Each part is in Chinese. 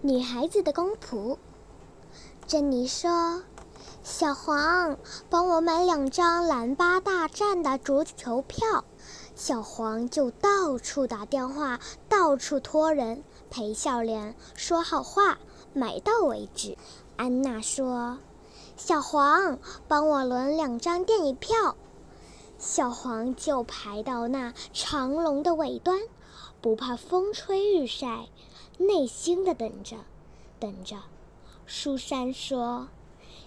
女孩子的公仆。珍妮说：“小黄，帮我买两张兰巴大战的足球票。”小黄就到处打电话，到处托人，陪笑脸，说好话，买到为止。安娜说：“小黄，帮我轮两张电影票。”小黄就排到那长龙的尾端，不怕风吹日晒，耐心的等着，等着。苏珊说：“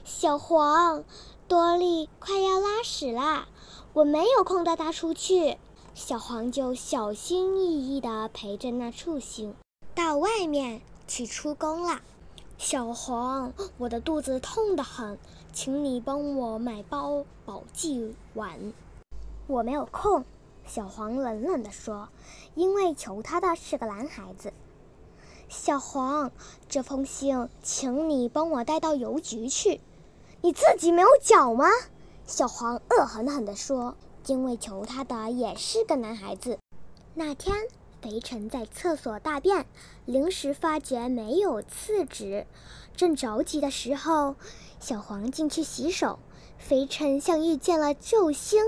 小黄，多莉快要拉屎啦，我没有空带她出去。”小黄就小心翼翼地陪着那畜生到外面去出宫了。小黄，我的肚子痛得很，请你帮我买包保济丸。我没有空，小黄冷冷地说，因为求他的是个男孩子。小黄，这封信请你帮我带到邮局去。你自己没有脚吗？小黄恶狠狠地说。因为求他的也是个男孩子。那天，肥臣在厕所大便，临时发觉没有厕纸，正着急的时候，小黄进去洗手。肥臣像遇见了救星，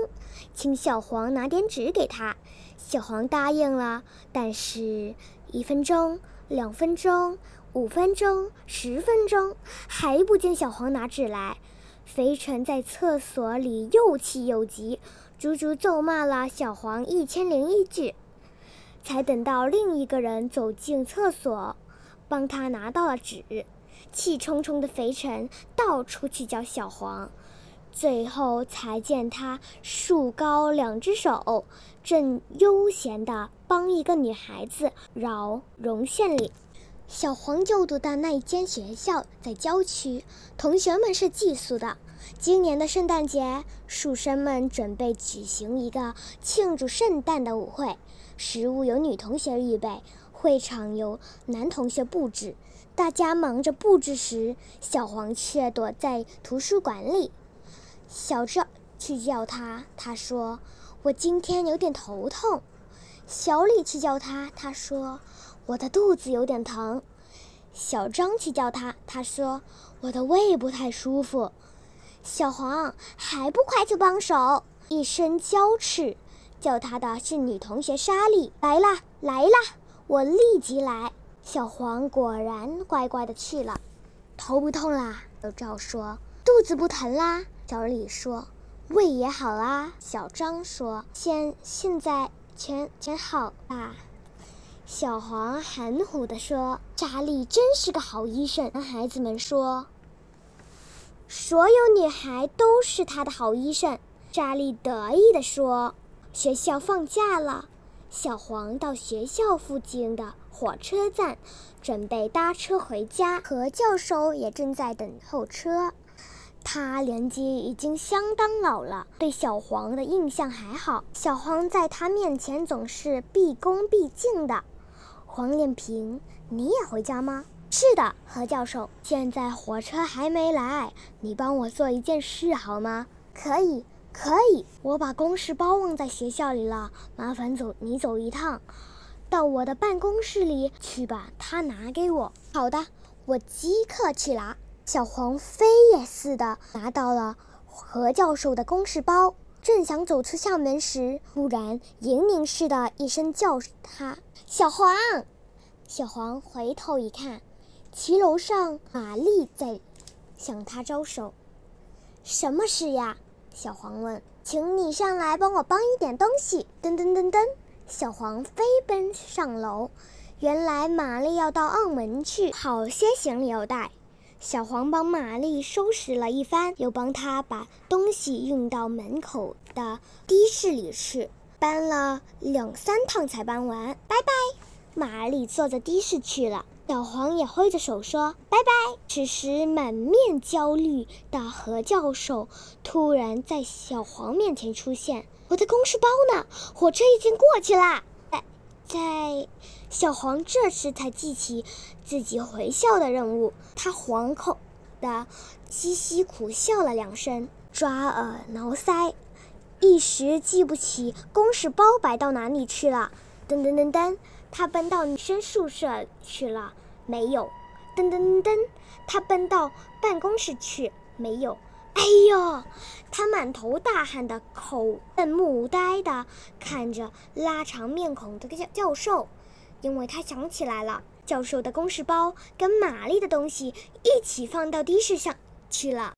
请小黄拿点纸给他。小黄答应了，但是，一分钟、两分钟、五分钟、十分钟，还不见小黄拿纸来。肥臣在厕所里又气又急。足足咒骂了小黄一千零一句，才等到另一个人走进厕所，帮他拿到了纸。气冲冲的肥臣到处去叫小黄，最后才见他竖高两只手，正悠闲地帮一个女孩子绕绒线里。小黄就读的那一间学校在郊区，同学们是寄宿的。今年的圣诞节，树生们准备举行一个庆祝圣诞的舞会。食物由女同学预备，会场由男同学布置。大家忙着布置时，小黄却躲在图书馆里。小赵去叫他，他说：“我今天有点头痛。”小李去叫他，他说：“我的肚子有点疼。”小张去叫他，他说：“我的胃不太舒服。”小黄还不快去帮手！一声娇斥，叫他的是女同学莎莉。来啦，来啦！我立即来。小黄果然乖乖的去了。头不痛啦，小赵说。肚子不疼啦，小李说。胃也好啦，小张说。现现在全全好啦。小黄含糊地说。莎莉真是个好医生。男孩子们说。所有女孩都是他的好医生，莎莉得意地说。学校放假了，小黄到学校附近的火车站，准备搭车回家。何教授也正在等候车，他年纪已经相当老了，对小黄的印象还好。小黄在他面前总是毕恭毕敬的。黄脸平，你也回家吗？是的，何教授。现在火车还没来，你帮我做一件事好吗？可以，可以。我把公事包忘在学校里了，麻烦走，你走一趟，到我的办公室里去把它拿给我。好的，我即刻去拿。小黄飞也似的拿到了何教授的公事包，正想走出校门时，突然银铃似的一声叫他：“小黄！”小黄回头一看。骑楼上，玛丽在向他招手。什么事呀？小黄问。请你上来帮我搬一点东西。噔噔噔噔，小黄飞奔上楼。原来玛丽要到澳门去，好些行李要带。小黄帮玛丽收拾了一番，又帮她把东西运到门口的的士里去，搬了两三趟才搬完。拜拜，玛丽坐着的士去了。小黄也挥着手说：“拜拜。”此时，满面焦虑的何教授突然在小黄面前出现。“我的公事包呢？火车已经过去啦。”在在，小黄这时才记起自己回校的任务，他惶恐的嘻嘻苦笑了两声，抓耳挠腮，一时记不起公事包摆到哪里去了。噔噔噔噔。他奔到女生宿舍去了，没有。噔噔噔，他奔到办公室去，没有。哎呦！他满头大汗的，口瞪目呆的看着拉长面孔的教教授，因为他想起来了，教授的公事包跟玛丽的东西一起放到的士上去了。